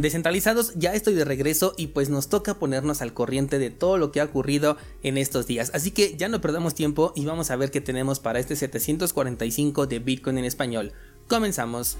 Descentralizados, ya estoy de regreso y pues nos toca ponernos al corriente de todo lo que ha ocurrido en estos días. Así que ya no perdamos tiempo y vamos a ver qué tenemos para este 745 de Bitcoin en español. Comenzamos.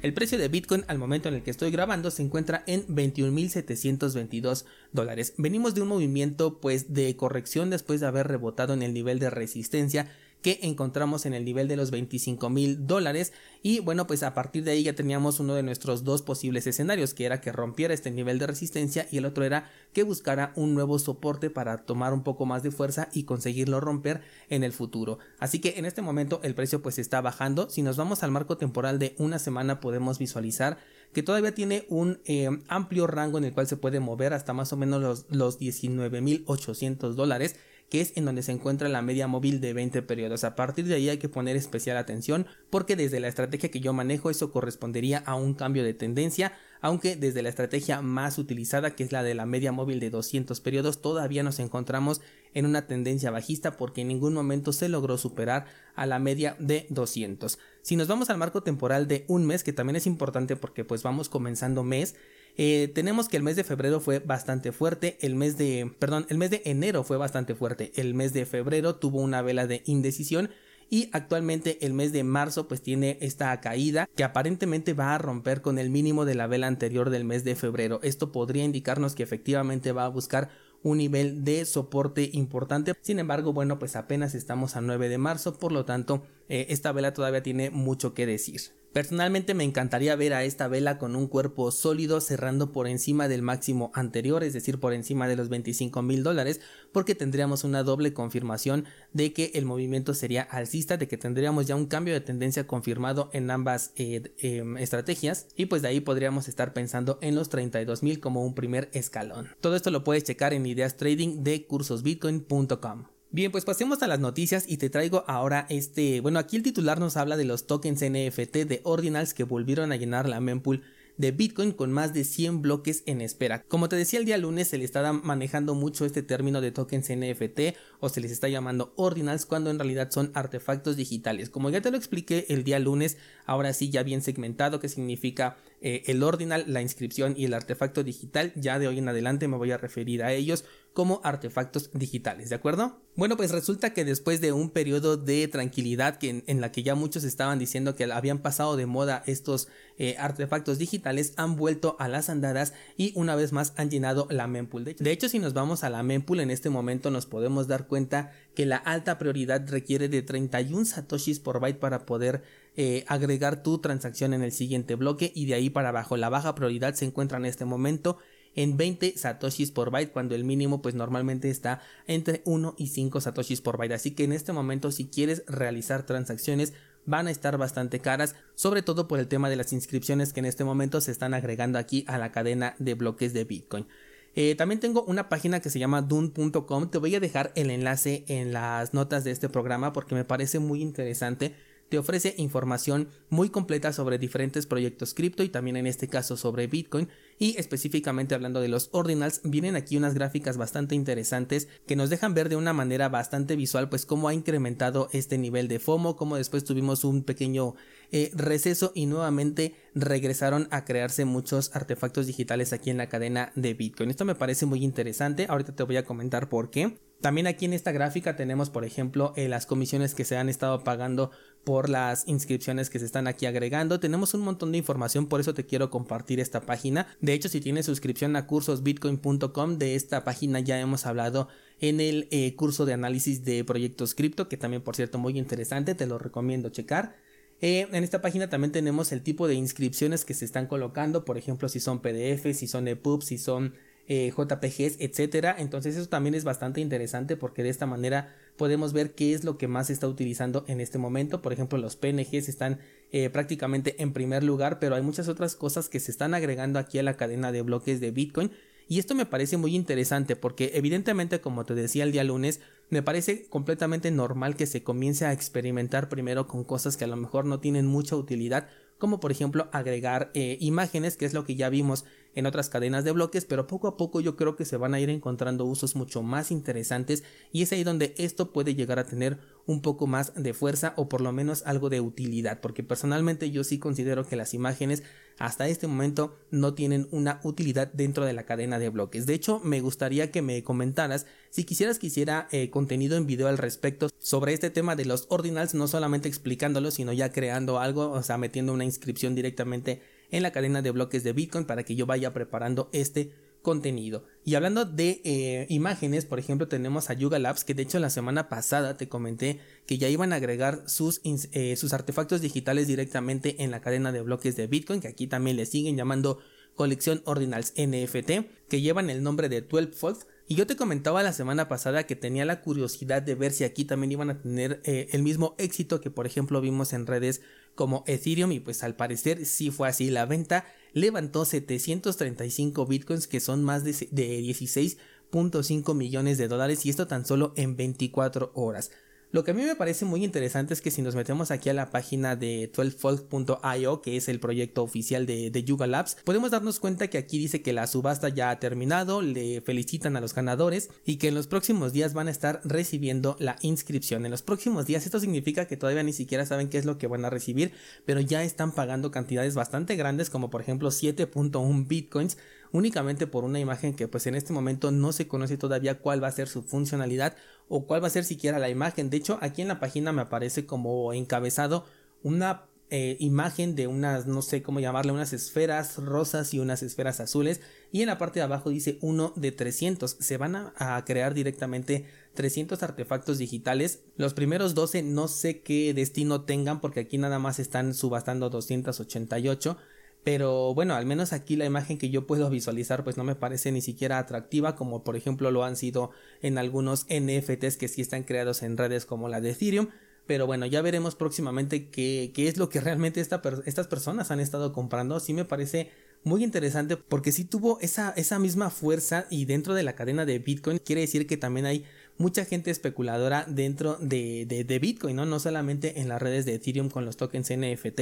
El precio de Bitcoin al momento en el que estoy grabando se encuentra en 21.722 dólares. Venimos de un movimiento pues de corrección después de haber rebotado en el nivel de resistencia que encontramos en el nivel de los 25 mil dólares. Y bueno pues a partir de ahí ya teníamos uno de nuestros dos posibles escenarios que era que rompiera este nivel de resistencia y el otro era que buscara un nuevo soporte para tomar un poco más de fuerza y conseguirlo romper en el futuro. Así que en este momento el precio pues está bajando. Si nos vamos al marco temporal de una semana podemos visualizar que todavía tiene un eh, amplio rango en el cual se puede mover hasta más o menos los, los 19.800 dólares que es en donde se encuentra la media móvil de 20 periodos. A partir de ahí hay que poner especial atención porque desde la estrategia que yo manejo eso correspondería a un cambio de tendencia, aunque desde la estrategia más utilizada que es la de la media móvil de 200 periodos todavía nos encontramos en una tendencia bajista porque en ningún momento se logró superar a la media de 200. Si nos vamos al marco temporal de un mes que también es importante porque pues vamos comenzando mes eh, tenemos que el mes de febrero fue bastante fuerte, el mes de, perdón, el mes de enero fue bastante fuerte, el mes de febrero tuvo una vela de indecisión y actualmente el mes de marzo pues tiene esta caída que aparentemente va a romper con el mínimo de la vela anterior del mes de febrero. Esto podría indicarnos que efectivamente va a buscar un nivel de soporte importante. Sin embargo, bueno, pues apenas estamos a 9 de marzo, por lo tanto, eh, esta vela todavía tiene mucho que decir. Personalmente me encantaría ver a esta vela con un cuerpo sólido cerrando por encima del máximo anterior, es decir, por encima de los 25 mil dólares, porque tendríamos una doble confirmación de que el movimiento sería alcista, de que tendríamos ya un cambio de tendencia confirmado en ambas eh, em, estrategias, y pues de ahí podríamos estar pensando en los 32 mil como un primer escalón. Todo esto lo puedes checar en ideas trading de cursosbitcoin.com. Bien, pues pasemos a las noticias y te traigo ahora este, bueno, aquí el titular nos habla de los tokens NFT de Ordinals que volvieron a llenar la mempool de Bitcoin con más de 100 bloques en espera. Como te decía el día lunes, se le está manejando mucho este término de tokens NFT o se les está llamando ordinals cuando en realidad son artefactos digitales. Como ya te lo expliqué el día lunes, ahora sí ya bien segmentado que significa eh, el ordinal, la inscripción y el artefacto digital. Ya de hoy en adelante me voy a referir a ellos como artefactos digitales, ¿de acuerdo? Bueno, pues resulta que después de un periodo de tranquilidad que en, la que ya muchos estaban diciendo que habían pasado de moda estos eh, artefactos digitales, han vuelto a las andadas y una vez más han llenado la mempool. De hecho, si nos vamos a la mempool en este momento nos podemos dar cuenta que la alta prioridad requiere de 31 satoshis por byte para poder eh, agregar tu transacción en el siguiente bloque y de ahí para abajo la baja prioridad se encuentra en este momento en 20 satoshis por byte cuando el mínimo pues normalmente está entre 1 y 5 satoshis por byte. Así que en este momento si quieres realizar transacciones van a estar bastante caras sobre todo por el tema de las inscripciones que en este momento se están agregando aquí a la cadena de bloques de bitcoin. Eh, también tengo una página que se llama dun.com. Te voy a dejar el enlace en las notas de este programa porque me parece muy interesante te ofrece información muy completa sobre diferentes proyectos cripto y también en este caso sobre Bitcoin y específicamente hablando de los ordinals vienen aquí unas gráficas bastante interesantes que nos dejan ver de una manera bastante visual pues cómo ha incrementado este nivel de FOMO, cómo después tuvimos un pequeño eh, receso y nuevamente regresaron a crearse muchos artefactos digitales aquí en la cadena de Bitcoin. Esto me parece muy interesante, ahorita te voy a comentar por qué. También aquí en esta gráfica tenemos, por ejemplo, eh, las comisiones que se han estado pagando por las inscripciones que se están aquí agregando. Tenemos un montón de información, por eso te quiero compartir esta página. De hecho, si tienes suscripción a cursosbitcoin.com, de esta página ya hemos hablado en el eh, curso de análisis de proyectos cripto, que también, por cierto, muy interesante, te lo recomiendo checar. Eh, en esta página también tenemos el tipo de inscripciones que se están colocando, por ejemplo, si son PDF, si son EPUB, si son eh, JPGs, etcétera. Entonces eso también es bastante interesante porque de esta manera podemos ver qué es lo que más se está utilizando en este momento. Por ejemplo, los PNGs están eh, prácticamente en primer lugar, pero hay muchas otras cosas que se están agregando aquí a la cadena de bloques de Bitcoin. Y esto me parece muy interesante porque evidentemente, como te decía el día lunes, me parece completamente normal que se comience a experimentar primero con cosas que a lo mejor no tienen mucha utilidad como por ejemplo agregar eh, imágenes, que es lo que ya vimos en otras cadenas de bloques, pero poco a poco yo creo que se van a ir encontrando usos mucho más interesantes y es ahí donde esto puede llegar a tener un poco más de fuerza o por lo menos algo de utilidad, porque personalmente yo sí considero que las imágenes hasta este momento no tienen una utilidad dentro de la cadena de bloques. De hecho, me gustaría que me comentaras si quisieras que hiciera eh, contenido en video al respecto sobre este tema de los ordinals, no solamente explicándolo, sino ya creando algo, o sea, metiendo una inscripción directamente en la cadena de bloques de Bitcoin para que yo vaya preparando este contenido. Y hablando de eh, imágenes, por ejemplo, tenemos a Yuga Labs, que de hecho la semana pasada te comenté que ya iban a agregar sus, eh, sus artefactos digitales directamente en la cadena de bloques de Bitcoin, que aquí también le siguen llamando colección Ordinals NFT, que llevan el nombre de 12 Fold. Y yo te comentaba la semana pasada que tenía la curiosidad de ver si aquí también iban a tener eh, el mismo éxito que por ejemplo vimos en redes como Ethereum y pues al parecer sí fue así la venta levantó 735 bitcoins que son más de, 16.5 millones de dólares y esto tan solo en 24 horas. Lo que a mí me parece muy interesante es que si nos metemos aquí a la página de 12fold.io, que es el proyecto oficial de, de, Yuga Labs, podemos darnos cuenta que aquí dice que la subasta ya ha terminado, le felicitan a los ganadores y que en los próximos días van a estar recibiendo la inscripción. En los próximos días esto significa que todavía ni siquiera saben qué es lo que van a recibir, pero ya están pagando cantidades bastante grandes como por ejemplo 7.1 bitcoins únicamente por una imagen que pues en este momento no se conoce todavía cuál va a ser su funcionalidad o cuál va a ser siquiera la imagen. De hecho, aquí en la página me aparece como encabezado una eh, imagen de unas, no sé cómo llamarle, unas esferas rosas y unas esferas azules. Y en la parte de abajo dice uno de 300. Se van a, a, crear directamente 300 artefactos digitales. Los primeros 12 no sé qué destino tengan porque aquí nada más están subastando 288. Pero bueno, al menos aquí la imagen que yo puedo visualizar pues no me parece ni siquiera atractiva como por ejemplo lo han sido en algunos NFTs que sí están creados en redes como la de Ethereum. Pero bueno, ya veremos próximamente qué, qué es lo que realmente estas personas han estado comprando. Sí me parece muy interesante porque sí tuvo esa, esa misma fuerza y dentro de la cadena de Bitcoin quiere decir que también hay mucha gente especuladora dentro de, de, de Bitcoin, ¿no? No solamente en las redes de Ethereum con los tokens NFT,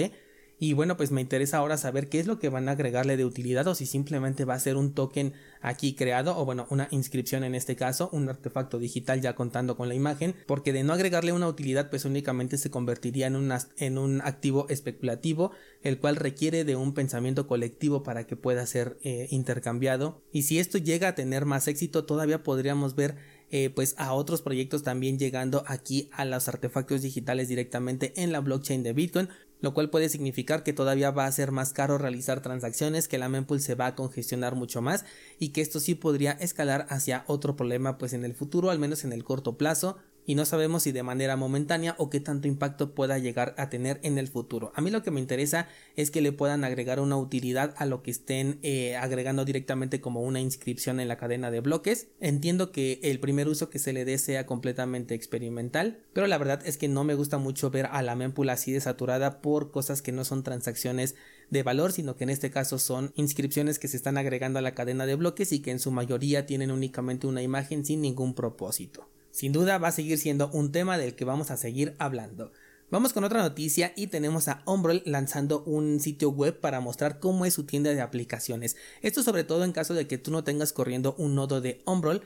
y bueno, pues me interesa ahora saber qué es lo que van a agregarle de utilidad o si simplemente va a ser un token aquí creado o bueno, una inscripción en este caso, un artefacto digital ya contando con la imagen, porque de no agregarle una utilidad pues únicamente se convertiría en, en un activo especulativo, el cual requiere de un pensamiento colectivo para que pueda ser eh, intercambiado. Y si esto llega a tener más éxito, todavía podríamos ver eh, pues a otros proyectos también llegando aquí a los artefactos digitales directamente en la blockchain de Bitcoin lo cual puede significar que todavía va a ser más caro realizar transacciones, que la mempool se va a congestionar mucho más y que esto sí podría escalar hacia otro problema pues en el futuro, al menos en el corto plazo, y no sabemos si de manera momentánea o qué tanto impacto pueda llegar a tener en el futuro. A mí lo que me interesa es que le puedan agregar una utilidad a lo que estén eh, agregando directamente como una inscripción en la cadena de bloques. Entiendo que el primer uso que se le dé sea completamente experimental, pero la verdad es que no me gusta mucho ver a la mempool así de saturada por cosas que no son transacciones de valor, sino que en este caso son inscripciones que se están agregando a la cadena de bloques y que en su mayoría tienen únicamente una imagen sin ningún propósito. Sin duda va a seguir siendo un tema del que vamos a seguir hablando. Vamos con otra noticia y tenemos a Umbrel lanzando un sitio web para mostrar cómo es su tienda de aplicaciones. Esto sobre todo en caso de que tú no tengas corriendo un nodo de Umbrel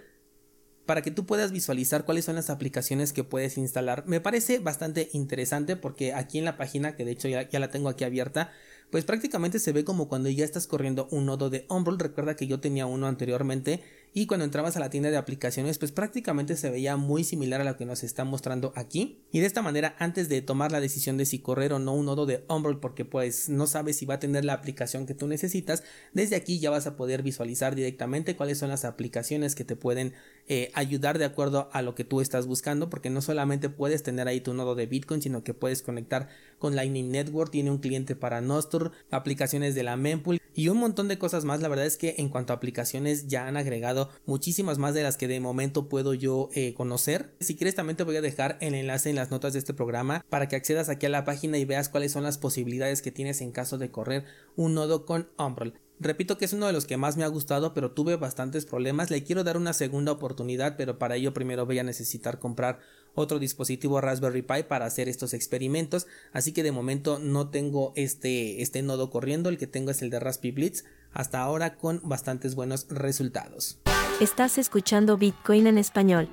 para que tú puedas visualizar cuáles son las aplicaciones que puedes instalar. Me parece bastante interesante porque aquí en la página, que de hecho ya, la tengo aquí abierta, pues prácticamente se ve como cuando ya estás corriendo un nodo de Umbrel. Recuerda que yo tenía uno anteriormente y cuando entrabas a la tienda de aplicaciones pues prácticamente se veía muy similar a lo que nos está mostrando aquí. Y de esta manera antes de tomar la decisión de si correr o no un nodo de Umbrel porque pues no sabes si va a tener la aplicación que tú necesitas desde aquí ya vas a poder visualizar directamente cuáles son las aplicaciones que te pueden eh, ayudar de acuerdo a lo que tú estás buscando porque no solamente puedes tener ahí tu nodo de Bitcoin sino que puedes conectar con Lightning Network tiene un cliente para Nostr aplicaciones de la mempool y un montón de cosas más. La verdad es que en cuanto a aplicaciones ya han agregado muchísimas más de las que de momento puedo yo eh, conocer. Si quieres también te voy a dejar el enlace en las notas de este programa para que accedas aquí a la página y veas cuáles son las posibilidades que tienes en caso de correr un nodo con Umbrel. Repito que es uno de los que más me ha gustado, pero tuve bastantes problemas. Le quiero dar una segunda oportunidad, pero para ello primero voy a necesitar comprar otro dispositivo Raspberry Pi para hacer estos experimentos. Así que de momento no tengo este, este nodo corriendo, el que tengo es el de Raspberry Blitz hasta ahora con bastantes buenos resultados. Estás escuchando Bitcoin en español.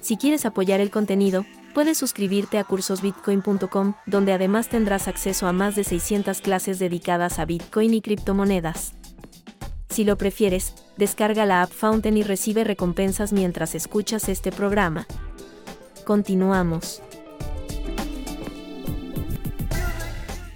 Si quieres apoyar el contenido, puedes suscribirte a cursosbitcoin.com, donde además tendrás acceso a más de 600 clases dedicadas a Bitcoin y criptomonedas. Si lo prefieres, descarga la app Fountain y recibe recompensas mientras escuchas este programa. Continuamos.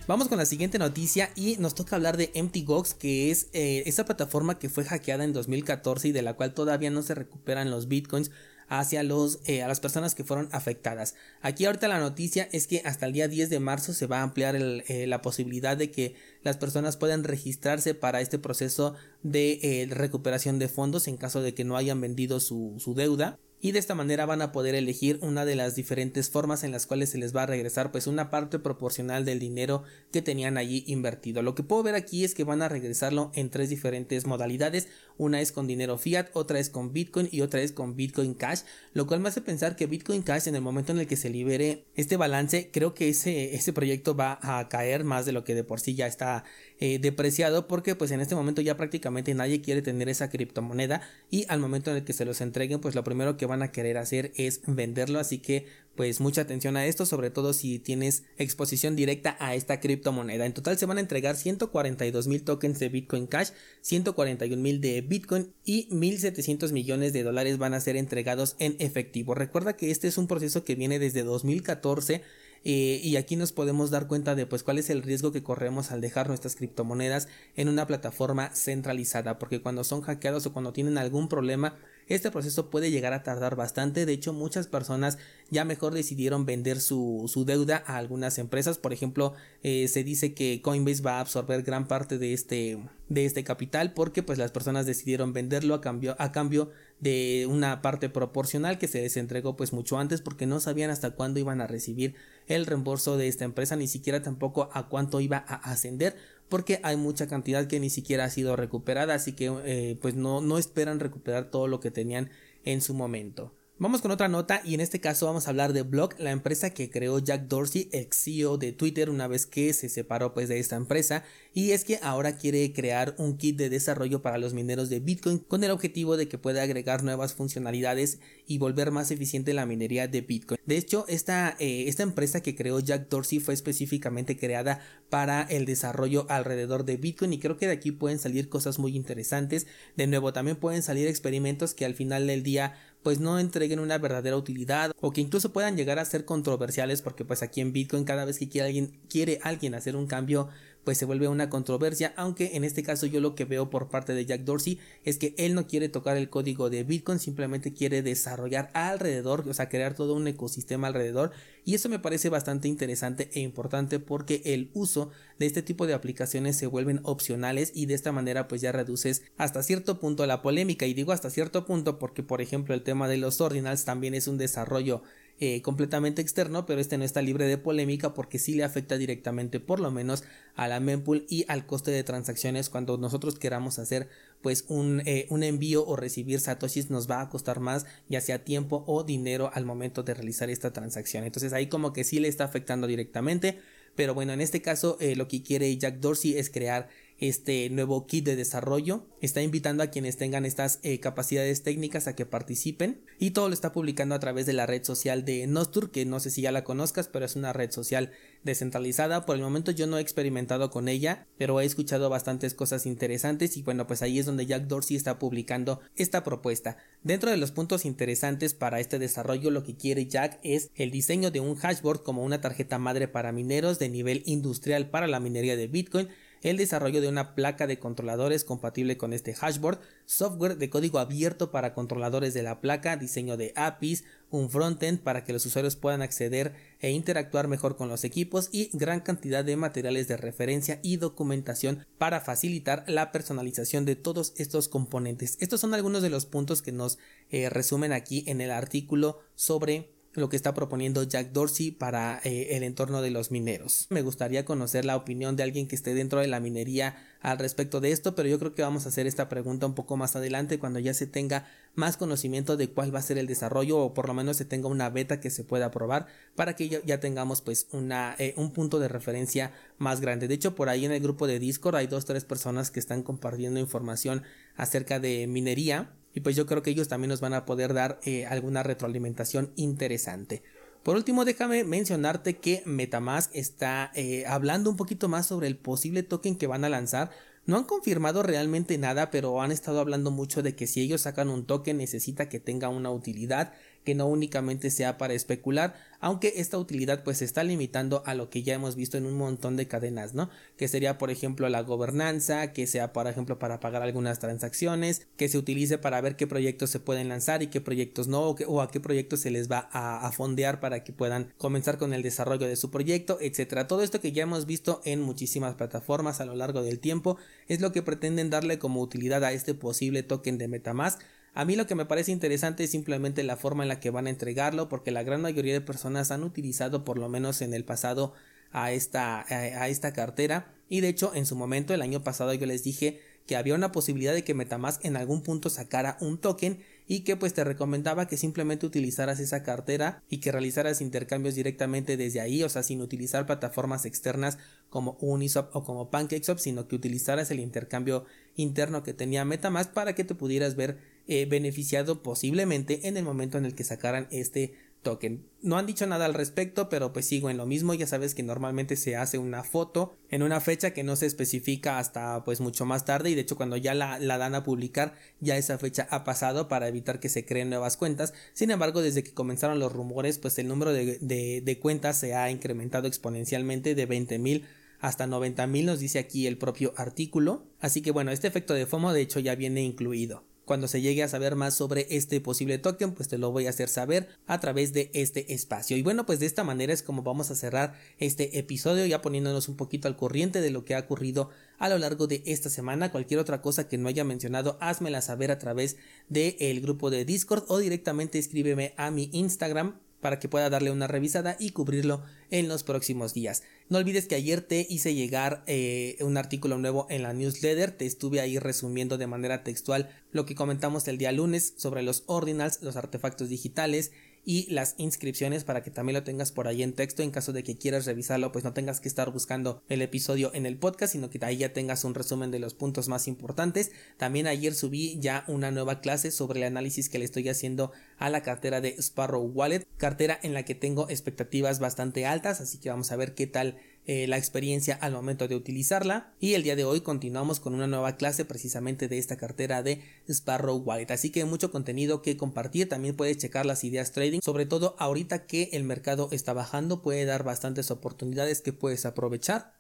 Vamos con la siguiente noticia y nos toca hablar de EmptyGox, que es eh, esa plataforma que fue hackeada en 2014 y de la cual todavía no se recuperan los bitcoins hacia los, eh, a las personas que fueron afectadas. Aquí ahorita la noticia es que hasta el día 10 de marzo se va a ampliar eh, la posibilidad de que las personas puedan registrarse para este proceso de recuperación de fondos en caso de que no hayan vendido su deuda y de esta manera van a poder elegir una de las diferentes formas en las cuales se les va a regresar pues una parte proporcional del dinero que tenían allí invertido. Lo que puedo ver aquí es que van a regresarlo en tres diferentes modalidades, una es con dinero fiat, otra es con Bitcoin y otra es con Bitcoin Cash, lo cual me hace pensar que Bitcoin Cash en el momento en el que se libere este balance, creo que ese, ese proyecto va a caer más de lo que de por sí ya está eh, depreciado porque pues en este momento ya prácticamente nadie quiere tener esa criptomoneda y al momento en el que se los entreguen pues lo primero que van a querer hacer es venderlo. Así que pues mucha atención a esto sobre todo si tienes exposición directa a esta criptomoneda. En total se van a entregar 142 mil tokens de Bitcoin Cash 141 mil de Bitcoin y 1700 millones de dólares van a ser entregados en efectivo. Recuerda que este es un proceso que viene desde 2014 eh, y aquí nos podemos dar cuenta de pues cuál es el riesgo que corremos al dejar nuestras criptomonedas en una plataforma centralizada porque cuando son hackeados o cuando tienen algún problema este proceso puede llegar a tardar bastante, de hecho muchas personas ya mejor decidieron vender su, deuda a algunas empresas, por ejemplo eh, se dice que Coinbase va a absorber gran parte de este, de este capital porque pues las personas decidieron venderlo a cambio, a cambio de una parte proporcional que se les entregó pues mucho antes porque no sabían hasta cuándo iban a recibir el reembolso de esta empresa ni siquiera tampoco a cuánto iba a ascender porque hay mucha cantidad que ni siquiera ha sido recuperada, así que eh, pues no, no esperan recuperar todo lo que tenían en su momento. Vamos con otra nota y en este caso vamos a hablar de Block, la empresa que creó Jack Dorsey, ex CEO de Twitter una vez que se separó pues de esta empresa y es que ahora quiere crear un kit de desarrollo para los mineros de Bitcoin con el objetivo de que pueda agregar nuevas funcionalidades y volver más eficiente la minería de Bitcoin. De hecho, esta, eh, esta empresa que creó Jack Dorsey fue específicamente creada para el desarrollo alrededor de Bitcoin y creo que de aquí pueden salir cosas muy interesantes. De nuevo, también pueden salir experimentos que al final del día pues no entreguen una verdadera utilidad o que incluso puedan llegar a ser controversiales porque pues aquí en Bitcoin cada vez que quiere alguien, quiere alguien hacer un cambio pues se vuelve una controversia, aunque en este caso yo lo que veo por parte de Jack Dorsey es que él no quiere tocar el código de Bitcoin, simplemente quiere desarrollar alrededor, o sea, crear todo un ecosistema alrededor y eso me parece bastante interesante e importante porque el uso de este tipo de aplicaciones se vuelven opcionales y de esta manera pues ya reduces hasta cierto punto la polémica. Y digo hasta cierto punto porque por ejemplo el tema de los ordinals también es un desarrollo eh, completamente externo, pero este no está libre de polémica porque sí le afecta directamente por lo menos a la mempool y al coste de transacciones. Cuando nosotros queramos hacer pues un, eh, un envío o recibir satoshis nos va a costar más ya sea tiempo o dinero al momento de realizar esta transacción. Entonces ahí como que sí le está afectando directamente pero bueno en este caso eh, lo que quiere Jack Dorsey es crear este nuevo kit de desarrollo. Está invitando a quienes tengan estas eh, capacidades técnicas a que participen y todo lo está publicando a través de la red social de Nostur, que no sé si ya la conozcas, pero es una red social descentralizada. Por el momento yo no he experimentado con ella, pero he escuchado bastantes cosas interesantes y bueno, pues ahí es donde Jack Dorsey está publicando esta propuesta. Dentro de los puntos interesantes para este desarrollo, lo que quiere Jack es el diseño de un hashboard como una tarjeta madre para mineros de nivel industrial para la minería de Bitcoin el desarrollo de una placa de controladores compatible con este hashboard, software de código abierto para controladores de la placa, diseño de APIs, un frontend para que los usuarios puedan acceder e interactuar mejor con los equipos y gran cantidad de materiales de referencia y documentación para facilitar la personalización de todos estos componentes. Estos son algunos de los puntos que nos eh, resumen aquí en el artículo sobre lo que está proponiendo Jack Dorsey para eh, el entorno de los mineros. Me gustaría conocer la opinión de alguien que esté dentro de la minería al respecto de esto, pero yo creo que vamos a hacer esta pregunta un poco más adelante cuando ya se tenga más conocimiento de cuál va a ser el desarrollo o por lo menos se tenga una beta que se pueda probar para que ya, tengamos pues una, eh, un punto de referencia más grande. De hecho, por ahí en el grupo de Discord hay dos, tres personas que están compartiendo información acerca de minería y pues yo creo que ellos también nos van a poder dar eh, alguna retroalimentación interesante. Por último, déjame mencionarte que Metamask está eh, hablando un poquito más sobre el posible token que van a lanzar no han confirmado realmente nada, pero han estado hablando mucho de que si ellos sacan un token necesita que tenga una utilidad, que no únicamente sea para especular, aunque esta utilidad pues se está limitando a lo que ya hemos visto en un montón de cadenas, ¿no? Que sería por ejemplo la gobernanza, que sea por ejemplo para pagar algunas transacciones, que se utilice para ver qué proyectos se pueden lanzar y qué proyectos no, o, a qué proyectos se les va a, a, fondear para que puedan comenzar con el desarrollo de su proyecto, etcétera. Todo esto que ya hemos visto en muchísimas plataformas a lo largo del tiempo es lo que pretenden darle como utilidad a este posible token de Metamask a mí lo que me parece interesante es simplemente la forma en la que van a entregarlo, porque la gran mayoría de personas han utilizado por lo menos en el pasado a esta, a esta cartera. Y de hecho en su momento el año pasado yo les dije que había una posibilidad de que Metamask en algún punto sacara un token y que pues te recomendaba que simplemente utilizaras esa cartera y que realizaras intercambios directamente desde ahí, o sea, sin utilizar plataformas externas como Uniswap o como PancakeSwap, sino que utilizaras el intercambio interno que tenía Metamask para que te pudieras ver eh, beneficiado posiblemente en el momento en el que sacaran este token. No han dicho nada al respecto, pero pues sigo en lo mismo. Ya sabes que normalmente se hace una foto en una fecha que no se especifica hasta pues mucho más tarde y de hecho cuando ya la, dan a publicar ya esa fecha ha pasado para evitar que se creen nuevas cuentas. Sin embargo, desde que comenzaron los rumores, pues el número de, de, cuentas se ha incrementado exponencialmente de 20 mil hasta 90 mil nos dice aquí el propio artículo. Así que bueno, este efecto de FOMO de hecho ya viene incluido. Cuando se llegue a saber más sobre este posible token, pues te lo voy a hacer saber a través de este espacio. Y bueno, pues de esta manera es como vamos a cerrar este episodio, ya poniéndonos un poquito al corriente de lo que ha ocurrido a lo largo de esta semana. Cualquier otra cosa que no haya mencionado, házmela saber a través del grupo de Discord o directamente escríbeme a mi Instagram para que pueda darle una revisada y cubrirlo en los próximos días. No olvides que ayer te hice llegar eh, un artículo nuevo en la newsletter, te estuve ahí resumiendo de manera textual lo que comentamos el día lunes sobre los ordinals, los artefactos digitales y las inscripciones para que también lo tengas por ahí en texto en caso de que quieras revisarlo pues no tengas que estar buscando el episodio en el podcast sino que ahí ya tengas un resumen de los puntos más importantes. También ayer subí ya una nueva clase sobre el análisis que le estoy haciendo a la cartera de Sparrow Wallet cartera en la que tengo expectativas bastante altas así que vamos a ver qué tal eh, la experiencia al momento de utilizarla. Y el día de hoy continuamos con una nueva clase precisamente de esta cartera de Sparrow Wallet. Así que mucho contenido que compartir. También puedes checar las ideas trading. Sobre todo ahorita que el mercado está bajando puede dar bastantes oportunidades que puedes aprovechar.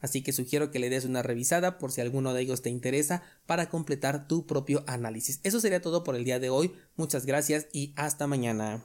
Así que sugiero que le des una revisada por si alguno de ellos te interesa para completar tu propio análisis. Eso sería todo por el día de hoy. Muchas gracias y hasta mañana